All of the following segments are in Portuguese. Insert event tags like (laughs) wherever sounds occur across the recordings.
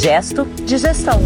Gesto de Gestão.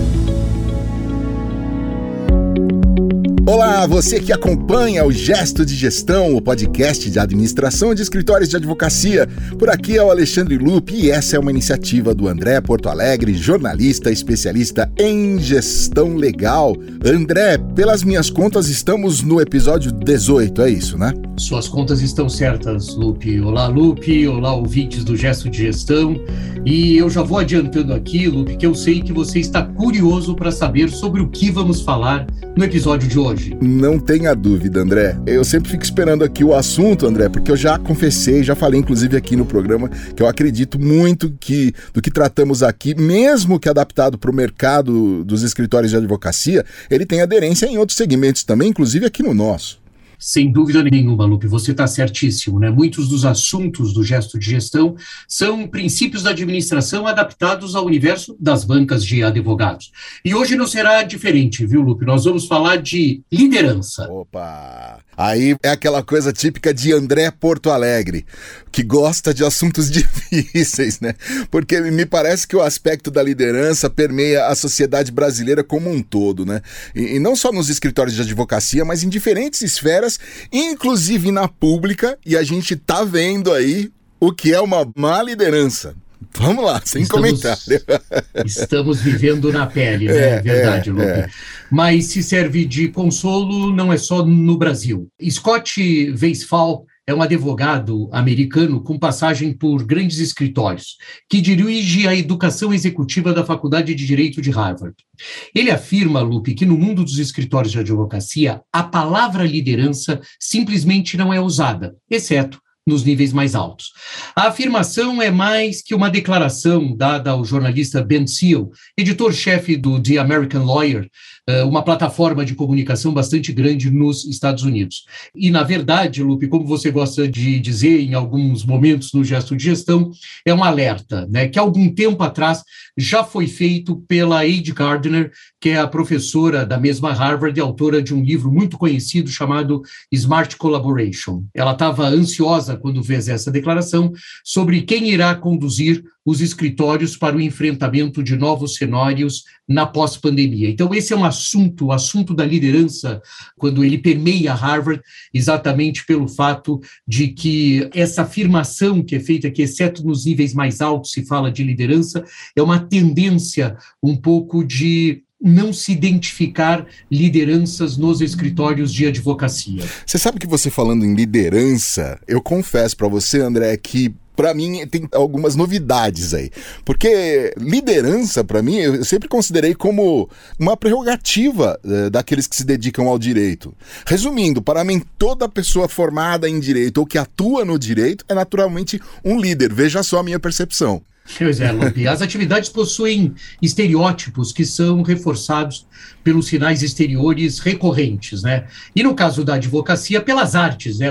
Olá, você que acompanha o Gesto de Gestão, o podcast de administração de escritórios de advocacia. Por aqui é o Alexandre Lupe e essa é uma iniciativa do André Porto Alegre, jornalista especialista em gestão legal. André, pelas minhas contas, estamos no episódio 18, é isso, né? Suas contas estão certas, Lupe. Olá, Lupe. Olá, ouvintes do Gesto de Gestão. E eu já vou adiantando aqui, Lupe, que eu sei que você está curioso para saber sobre o que vamos falar no episódio de hoje. Não tenha dúvida, André. Eu sempre fico esperando aqui o assunto, André, porque eu já confessei, já falei inclusive aqui no programa, que eu acredito muito que do que tratamos aqui, mesmo que adaptado para o mercado dos escritórios de advocacia, ele tem aderência em outros segmentos também, inclusive aqui no nosso. Sem dúvida nenhuma, Lupe, você está certíssimo, né? Muitos dos assuntos do gesto de gestão são princípios da administração adaptados ao universo das bancas de advogados. E hoje não será diferente, viu, Lupe? Nós vamos falar de liderança. Opa! Aí é aquela coisa típica de André Porto Alegre, que gosta de assuntos (laughs) difíceis, né? Porque me parece que o aspecto da liderança permeia a sociedade brasileira como um todo, né? E, e não só nos escritórios de advocacia, mas em diferentes esferas, inclusive na pública, e a gente tá vendo aí o que é uma má liderança. Vamos lá, sem estamos, comentário. (laughs) Estamos vivendo na pele, né? É, verdade, é, Lupe. É. Mas se serve de consolo, não é só no Brasil. Scott Weisfall é um advogado americano com passagem por grandes escritórios, que dirige a educação executiva da Faculdade de Direito de Harvard. Ele afirma, Lupe, que no mundo dos escritórios de advocacia, a palavra liderança simplesmente não é usada, exceto nos níveis mais altos. A afirmação é mais que uma declaração dada ao jornalista Ben Seal, editor-chefe do The American Lawyer, eh, uma plataforma de comunicação bastante grande nos Estados Unidos. E, na verdade, Lupe, como você gosta de dizer em alguns momentos no gesto de gestão, é um alerta, né, que algum tempo atrás já foi feito pela Ade Gardner, que é a professora da mesma Harvard e autora de um livro muito conhecido chamado Smart Collaboration. Ela estava ansiosa quando fez essa declaração sobre quem irá conduzir os escritórios para o enfrentamento de novos cenários na pós-pandemia. Então, esse é um assunto, o assunto da liderança, quando ele permeia Harvard, exatamente pelo fato de que essa afirmação que é feita que, exceto nos níveis mais altos, se fala de liderança, é uma tendência um pouco de não se identificar lideranças nos escritórios de advocacia. Você sabe que você falando em liderança, eu confesso para você, André, que para mim tem algumas novidades aí. Porque liderança, para mim, eu sempre considerei como uma prerrogativa eh, daqueles que se dedicam ao direito. Resumindo, para mim, toda pessoa formada em direito ou que atua no direito é naturalmente um líder. Veja só a minha percepção. Pois é, Lupe. As atividades possuem estereótipos que são reforçados pelos sinais exteriores recorrentes, né? E no caso da advocacia, pelas artes, né?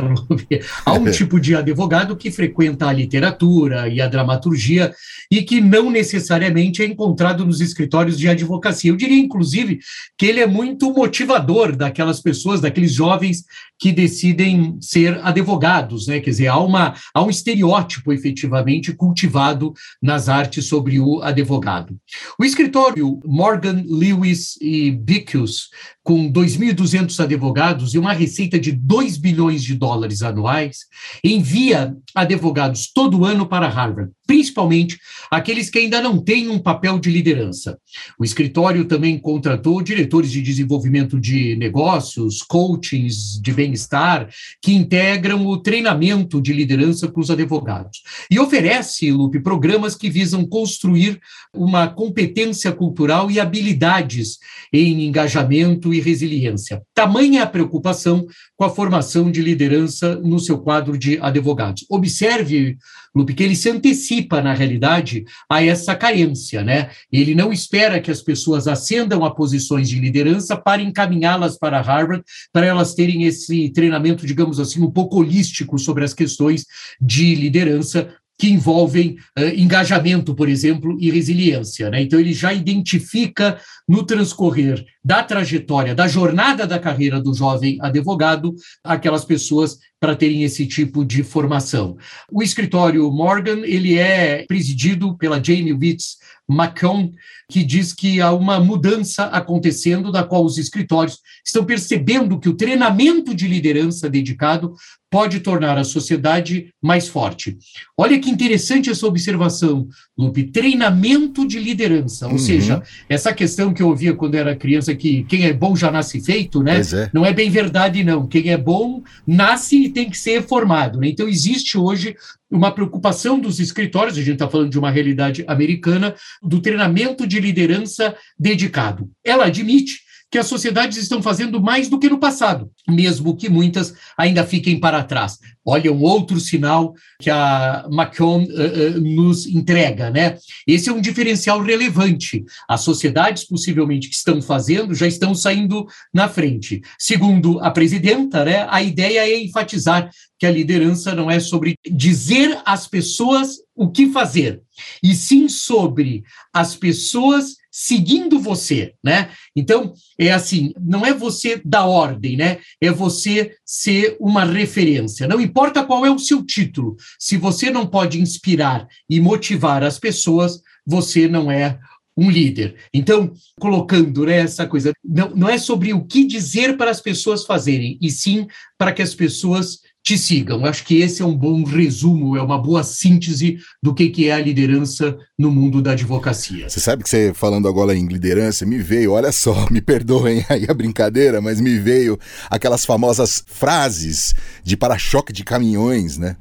Há um tipo de advogado que frequenta a literatura e a dramaturgia e que não necessariamente é encontrado nos escritórios de advocacia. Eu diria, inclusive, que ele é muito motivador daquelas pessoas, daqueles jovens que decidem ser advogados, né? Quer dizer, há, uma, há um estereótipo efetivamente cultivado nas artes sobre o advogado. O escritório Morgan Lewis e Bicus, com 2.200 advogados e uma receita de 2 bilhões de dólares anuais, envia advogados todo ano para Harvard, principalmente aqueles que ainda não têm um papel de liderança. O escritório também contratou diretores de desenvolvimento de negócios, coachings de bem-estar, que integram o treinamento de liderança para os advogados. E oferece, Lupe, programas que visam construir uma competência cultural e habilidades em engajamento e resiliência. Tamanha a preocupação com a formação de liderança no seu quadro de advogados. Observe, Lupe, que ele se antecipa, na realidade, a essa carência, né? Ele não espera que as pessoas ascendam a posições de liderança para encaminhá-las para Harvard, para elas terem esse treinamento, digamos assim, um pouco holístico sobre as questões de liderança, que envolvem uh, engajamento, por exemplo, e resiliência. Né? Então, ele já identifica no transcorrer da trajetória, da jornada da carreira do jovem advogado, aquelas pessoas para terem esse tipo de formação. O escritório Morgan, ele é presidido pela Jamie Witz McCone, que diz que há uma mudança acontecendo, da qual os escritórios estão percebendo que o treinamento de liderança dedicado pode tornar a sociedade mais forte. Olha que interessante essa observação, Lupe. Treinamento de liderança, ou uhum. seja, essa questão que eu ouvia quando era criança, que quem é bom já nasce feito, né? É. Não é bem verdade, não. Quem é bom nasce e tem que ser formado. Né? Então, existe hoje uma preocupação dos escritórios, a gente está falando de uma realidade americana, do treinamento de liderança dedicado. Ela admite que as sociedades estão fazendo mais do que no passado, mesmo que muitas ainda fiquem para trás. Olha, um outro sinal que a Macron uh, uh, nos entrega, né? Esse é um diferencial relevante. As sociedades, possivelmente, que estão fazendo, já estão saindo na frente. Segundo a presidenta, né, a ideia é enfatizar que a liderança não é sobre dizer às pessoas o que fazer, e sim sobre as pessoas seguindo você, né? Então, é assim, não é você dar ordem, né? É você ser uma referência. Não importa qual é o seu título, se você não pode inspirar e motivar as pessoas, você não é um líder. Então, colocando né, essa coisa, não, não é sobre o que dizer para as pessoas fazerem, e sim para que as pessoas te sigam. Acho que esse é um bom resumo, é uma boa síntese do que, que é a liderança no mundo da advocacia. Você sabe que você falando agora em liderança, me veio, olha só, (laughs) me perdoem aí a brincadeira, mas me veio aquelas famosas frases de para-choque de caminhões, né?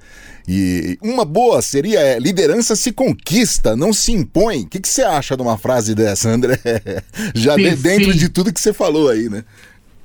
E uma boa seria é, liderança se conquista, não se impõe. O que, que você acha de uma frase dessa, André? (laughs) Já de, dentro de tudo que você falou aí, né?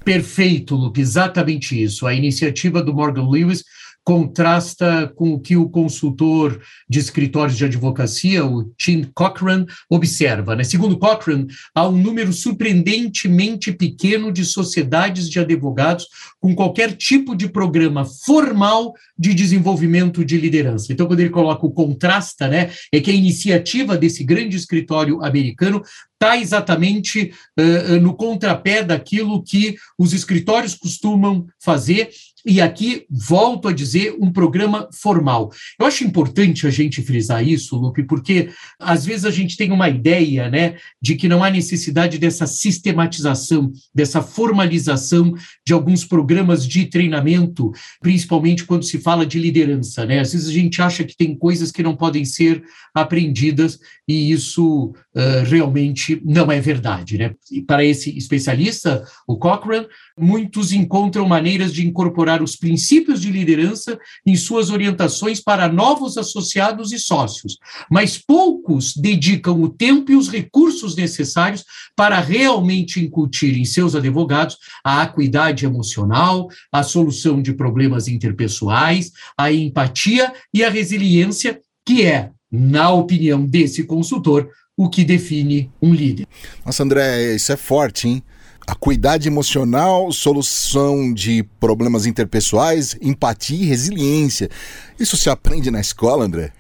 Perfeito, Lupe, exatamente isso. A iniciativa do Morgan Lewis contrasta com o que o consultor de escritórios de advocacia, o Tim Cochran, observa. Né? Segundo Cochran, há um número surpreendentemente pequeno de sociedades de advogados com qualquer tipo de programa formal de desenvolvimento de liderança. Então, quando ele coloca o contrasta, né, é que a iniciativa desse grande escritório americano está exatamente uh, no contrapé daquilo que os escritórios costumam fazer e aqui volto a dizer um programa formal. Eu acho importante a gente frisar isso, Lupe, porque às vezes a gente tem uma ideia, né, de que não há necessidade dessa sistematização, dessa formalização de alguns programas de treinamento, principalmente quando se fala de liderança, né? Às vezes a gente acha que tem coisas que não podem ser aprendidas e isso uh, realmente não é verdade, né? E para esse especialista, o Cochrane, muitos encontram maneiras de incorporar os princípios de liderança em suas orientações para novos associados e sócios, mas poucos dedicam o tempo e os recursos necessários para realmente incutir em seus advogados a acuidade emocional, a solução de problemas interpessoais, a empatia e a resiliência, que é, na opinião desse consultor, o que define um líder. Nossa, André, isso é forte, hein? Acuidade emocional, solução de problemas interpessoais, empatia e resiliência. Isso se aprende na escola, André?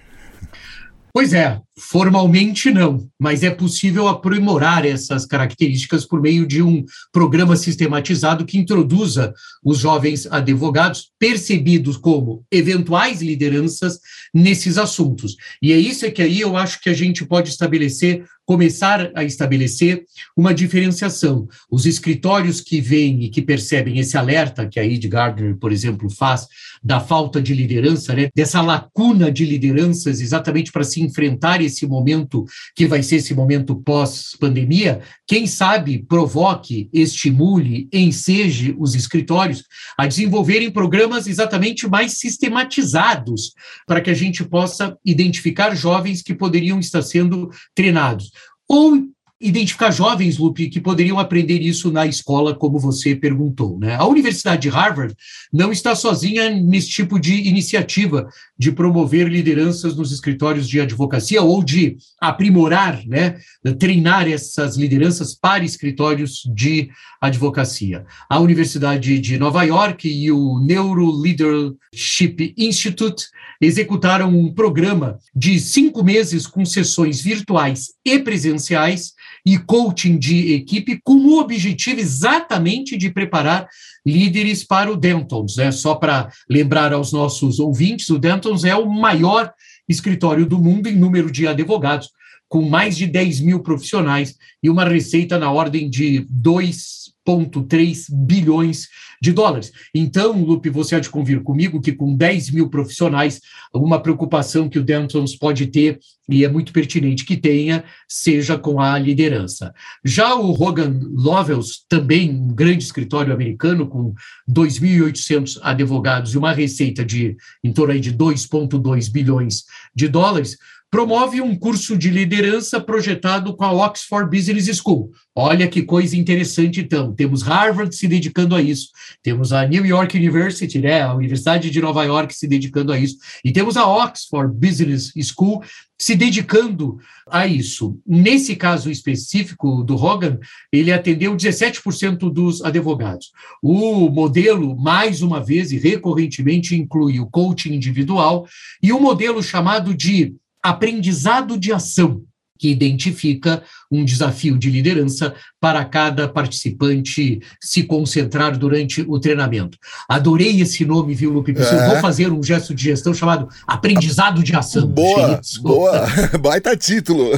Pois é, formalmente não, mas é possível aprimorar essas características por meio de um programa sistematizado que introduza os jovens advogados percebidos como eventuais lideranças nesses assuntos. E é isso que aí eu acho que a gente pode estabelecer começar a estabelecer uma diferenciação. Os escritórios que veem e que percebem esse alerta que a Ed Gardner, por exemplo, faz da falta de liderança, né, dessa lacuna de lideranças exatamente para se enfrentar esse momento que vai ser esse momento pós-pandemia, quem sabe provoque, estimule, enseje os escritórios a desenvolverem programas exatamente mais sistematizados para que a gente possa identificar jovens que poderiam estar sendo treinados. Ou identificar jovens, Lupe, que poderiam aprender isso na escola, como você perguntou. Né? A Universidade de Harvard não está sozinha nesse tipo de iniciativa de promover lideranças nos escritórios de advocacia ou de aprimorar, né, treinar essas lideranças para escritórios de advocacia. A Universidade de Nova York e o Neuro Leadership Institute executaram um programa de cinco meses com sessões virtuais e presenciais e coaching de equipe com o objetivo exatamente de preparar líderes para o Dentons. Né? Só para lembrar aos nossos ouvintes, o Dentons é o maior escritório do mundo em número de advogados, com mais de 10 mil profissionais e uma receita na ordem de 2,3 bilhões de dólares. Então, Lupe, você há de convir comigo que com 10 mil profissionais, uma preocupação que o Dentons pode ter, e é muito pertinente que tenha, seja com a liderança. Já o Hogan Lovells, também um grande escritório americano, com 2.800 advogados e uma receita de em torno de 2,2 bilhões de dólares, promove um curso de liderança projetado com a Oxford Business School. Olha que coisa interessante, então. Temos Harvard se dedicando a isso, temos a New York University, né, a Universidade de Nova York se dedicando a isso, e temos a Oxford Business School se dedicando a isso. Nesse caso específico do Hogan, ele atendeu 17% dos advogados. O modelo, mais uma vez e recorrentemente, inclui o coaching individual e um modelo chamado de aprendizado de ação, que identifica um desafio de liderança para cada participante se concentrar durante o treinamento. Adorei esse nome, viu, Lupe? É. Vou fazer um gesto de gestão chamado aprendizado de ação. Boa, boa, (laughs) baita título.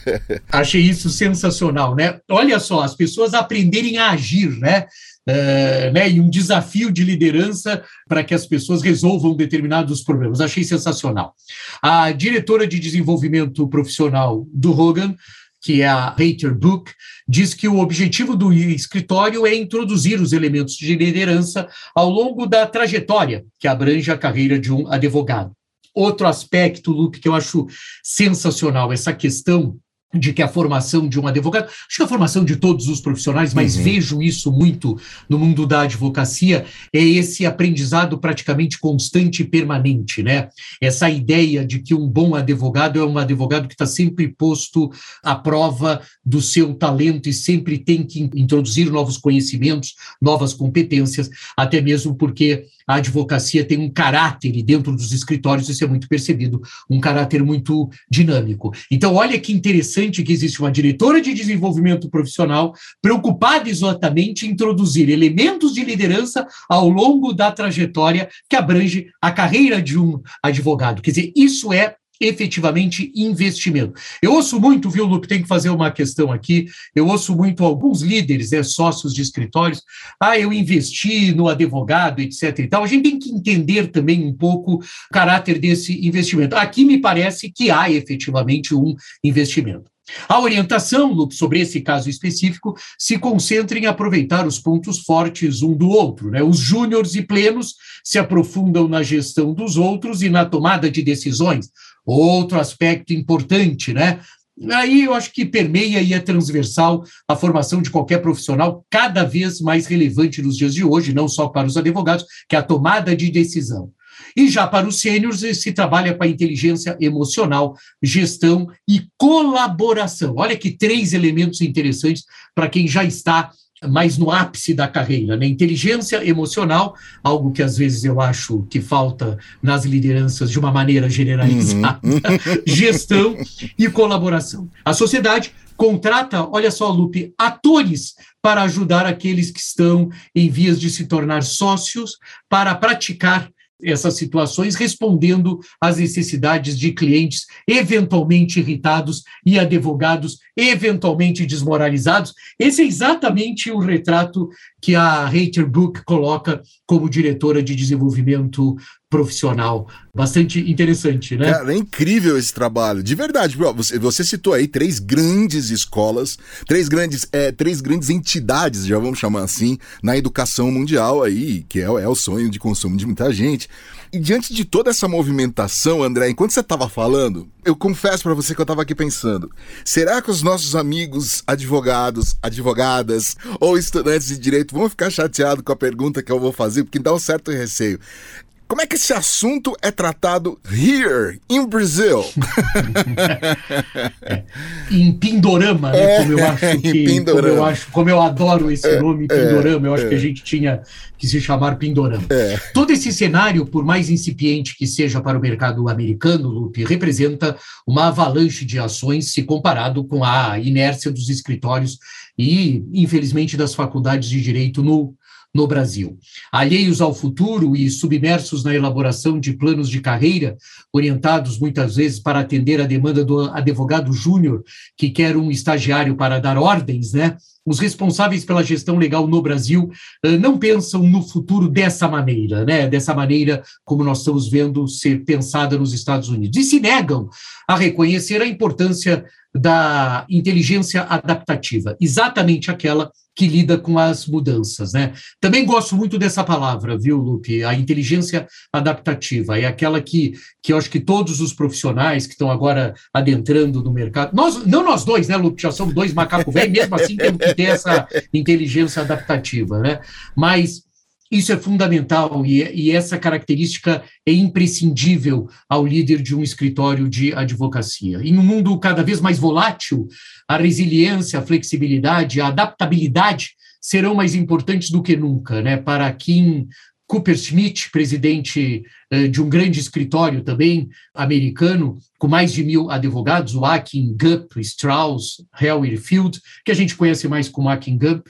(laughs) Achei isso sensacional, né? Olha só, as pessoas aprenderem a agir, né? É, né, e um desafio de liderança para que as pessoas resolvam determinados problemas. Achei sensacional. A diretora de desenvolvimento profissional do Hogan, que é a Hater Book, diz que o objetivo do escritório é introduzir os elementos de liderança ao longo da trajetória que abrange a carreira de um advogado. Outro aspecto, Luke, que eu acho sensacional, essa questão de que a formação de um advogado, acho que a formação de todos os profissionais, mas uhum. vejo isso muito no mundo da advocacia, é esse aprendizado praticamente constante e permanente, né? Essa ideia de que um bom advogado é um advogado que está sempre posto à prova do seu talento e sempre tem que introduzir novos conhecimentos, novas competências, até mesmo porque a advocacia tem um caráter, e dentro dos escritórios isso é muito percebido, um caráter muito dinâmico. Então, olha que interessante que existe uma diretora de desenvolvimento profissional preocupada exatamente em introduzir elementos de liderança ao longo da trajetória que abrange a carreira de um advogado. Quer dizer, isso é efetivamente investimento. Eu ouço muito, viu, Lupe, tem que fazer uma questão aqui, eu ouço muito alguns líderes, né, sócios de escritórios, ah, eu investi no advogado, etc e tal. A gente tem que entender também um pouco o caráter desse investimento. Aqui me parece que há efetivamente um investimento. A orientação, sobre esse caso específico, se concentra em aproveitar os pontos fortes um do outro. Né? Os júniores e plenos se aprofundam na gestão dos outros e na tomada de decisões, Outro aspecto importante, né? Aí eu acho que permeia e é transversal a formação de qualquer profissional, cada vez mais relevante nos dias de hoje, não só para os advogados, que é a tomada de decisão. E já para os sêniores, se trabalha com a inteligência emocional, gestão e colaboração. Olha que três elementos interessantes para quem já está mais no ápice da carreira, né? Inteligência emocional, algo que às vezes eu acho que falta nas lideranças de uma maneira generalizada, uhum. (laughs) gestão e colaboração. A sociedade contrata, olha só, Lupe, atores para ajudar aqueles que estão em vias de se tornar sócios para praticar essas situações, respondendo às necessidades de clientes eventualmente irritados e advogados eventualmente desmoralizados. Esse é exatamente o retrato que a Hater Book coloca como diretora de desenvolvimento profissional. Bastante interessante, né? Cara, é incrível esse trabalho. De verdade, você, você citou aí três grandes escolas, três grandes, é, três grandes entidades, já vamos chamar assim, na educação mundial aí, que é, é o sonho de consumo de muita gente. E diante de toda essa movimentação, André, enquanto você estava falando, eu confesso para você que eu estava aqui pensando: será que os nossos amigos advogados, advogadas ou estudantes de direito vão ficar chateados com a pergunta que eu vou fazer? Porque dá um certo receio Como é que esse assunto é tratado here, in Brazil? (laughs) é, em Pindorama, né? É, como eu acho que, como eu acho, como eu adoro esse é, nome, Pindorama, eu acho que a gente tinha que se chamar Pindorama. Todo esse cenário, por mais incipiente que seja para o mercado americano, Lupe, representa uma avalanche de ações se comparado com a inércia dos escritórios e, infelizmente, das faculdades de direito no no Brasil. Alheios ao futuro e submersos na elaboração de planos de carreira, orientados muitas vezes para atender a demanda do advogado júnior que quer um estagiário para dar ordens, né? Os responsáveis pela gestão legal no Brasil uh, não pensam no futuro dessa maneira, né? Dessa maneira como nós estamos vendo ser pensada nos Estados Unidos. E se negam a reconhecer a importância da inteligência adaptativa, exatamente aquela que lida com as mudanças, né? Também gosto muito dessa palavra, viu, Lupe? A inteligência adaptativa é aquela que, que eu acho que todos os profissionais que estão agora adentrando no mercado, nós, não nós dois, né, Lupe? Já somos dois macacos velhos, mesmo assim temos que ter essa inteligência adaptativa, né? Mas isso é fundamental e, e, essa característica é imprescindível ao líder de um escritório de advocacia. Em um mundo cada vez mais volátil, a resiliência, a flexibilidade, a adaptabilidade serão mais importantes do que nunca, né? Para Kim Cooper Schmidt, presidente eh, de um grande escritório também americano, com mais de mil advogados, o Akin Gup, Strauss, Hellwig Field, que a gente conhece mais como Akin Gup,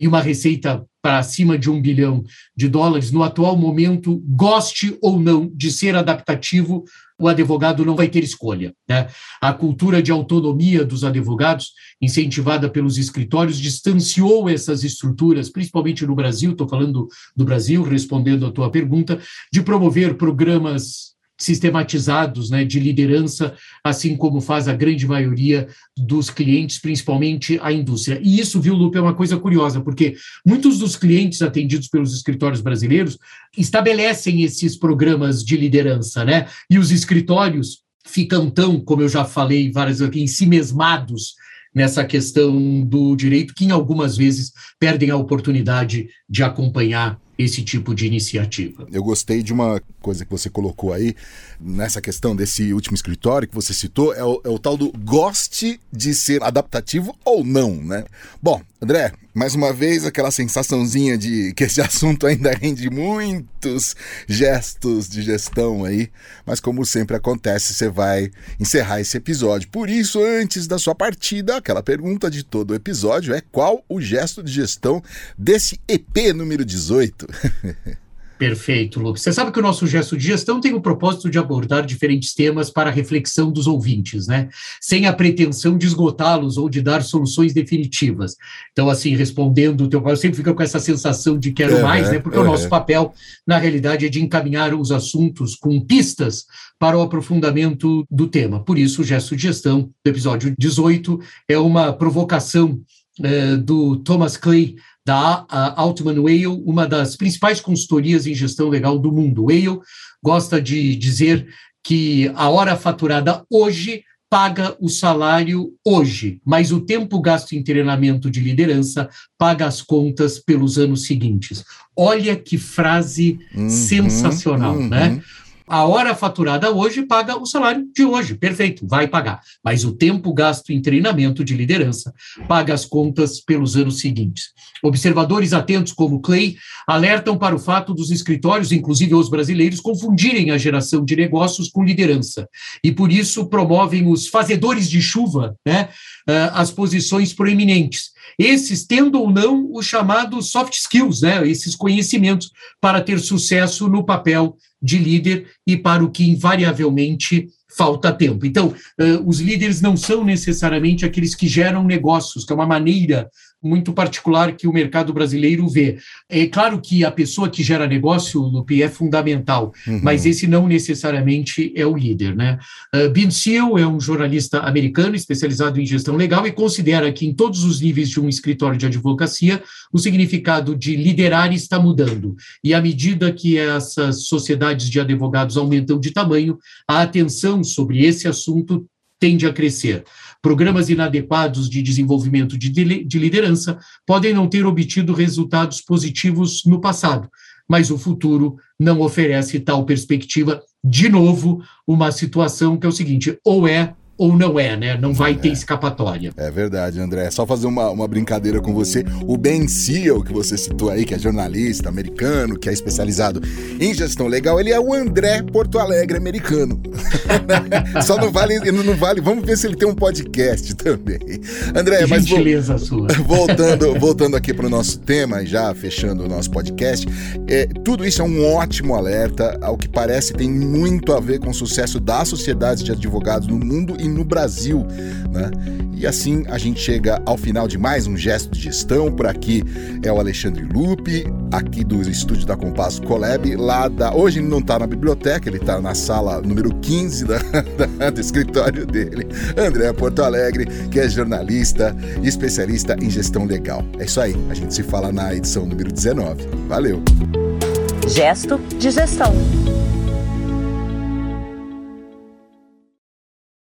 e uma receita para acima de um bilhão de dólares, no atual momento, goste ou não de ser adaptativo, o advogado não vai ter escolha. Né? A cultura de autonomia dos advogados, incentivada pelos escritórios, distanciou essas estruturas, principalmente no Brasil, estou falando do Brasil, respondendo à tua pergunta, de promover programas sistematizados né, de liderança, assim como faz a grande maioria dos clientes, principalmente a indústria. E isso, viu, Lupe, é uma coisa curiosa, porque muitos dos clientes atendidos pelos escritórios brasileiros estabelecem esses programas de liderança, né? E os escritórios ficam tão, como eu já falei várias vezes aqui, em si mesmados nessa questão do direito, que em algumas vezes perdem a oportunidade de acompanhar esse tipo de iniciativa. Eu gostei de uma coisa que você colocou aí, nessa questão desse último escritório que você citou, é o, é o tal do goste de ser adaptativo ou não, né? Bom, André, mais uma vez aquela sensaçãozinha de que esse (laughs) assunto ainda rende muitos gestos de gestão aí, mas como sempre acontece, você vai encerrar esse episódio. Por isso, antes da sua partida, aquela pergunta de todo o episódio é qual o gesto de gestão desse EP número 18? (laughs) Perfeito, Lucas. Você sabe que o nosso gesto de gestão tem o propósito de abordar diferentes temas para a reflexão dos ouvintes, né? Sem a pretensão de esgotá-los ou de dar soluções definitivas. Então, assim, respondendo o teu eu sempre fica com essa sensação de quero mais, né? Porque o nosso papel, na realidade, é de encaminhar os assuntos com pistas para o aprofundamento do tema. Por isso, o gesto de gestão do episódio 18 é uma provocação eh, do Thomas Clay da Altman Whale, uma das principais consultorias em gestão legal do mundo. Whale gosta de dizer que a hora faturada hoje paga o salário hoje, mas o tempo gasto em treinamento de liderança paga as contas pelos anos seguintes. Olha que frase uhum, sensacional, né? uhum. né? A hora faturada hoje paga o salário de hoje, perfeito, vai pagar. Mas o tempo gasto em treinamento de liderança paga as contas pelos anos seguintes. Observadores atentos como Clay alertam para o fato dos escritórios, inclusive os brasileiros, confundirem a geração de negócios com liderança. E por isso promovem os fazedores de chuva, né, as posições proeminentes. Esses tendo ou não os chamados soft skills, né, esses conhecimentos para ter sucesso no papel de líder e para o que invariavelmente falta tempo. Então, uh, os líderes não são necessariamente aqueles que geram negócios, que é uma maneira muito particular que o mercado brasileiro vê. É claro que a pessoa que gera negócio, Lupi, é fundamental, uhum. mas esse não necessariamente é o líder. Né? Uh, ben Seal é um jornalista americano especializado em gestão legal e considera que em todos os níveis de um escritório de advocacia, o significado de liderar está mudando. E à medida que essas sociedades de advogados aumentam de tamanho, a atenção sobre esse assunto tende a crescer. Programas inadequados de desenvolvimento de, de liderança podem não ter obtido resultados positivos no passado, mas o futuro não oferece tal perspectiva. De novo, uma situação que é o seguinte: ou é ou não é, né? Não vai ter é. escapatória. É verdade, André. Só fazer uma, uma brincadeira com você. O Ben Seal, que você citou aí, que é jornalista americano, que é especializado em gestão legal, ele é o André Porto Alegre americano. (laughs) Só não vale, não vale. Vamos ver se ele tem um podcast também. André, mas Gentileza sua. (laughs) voltando, voltando aqui para o nosso tema, já fechando o nosso podcast, é, tudo isso é um ótimo alerta. Ao que parece, tem muito a ver com o sucesso das sociedades de advogados no mundo e no Brasil. Né? E assim a gente chega ao final de mais um gesto de gestão. Por aqui é o Alexandre Lupe, aqui do estúdio da Compasso Colab, lá da. Hoje ele não está na biblioteca, ele está na sala número 15 da, (laughs) da, do escritório dele. André Porto Alegre, que é jornalista e especialista em gestão legal. É isso aí, a gente se fala na edição número 19. Valeu! Gesto de gestão.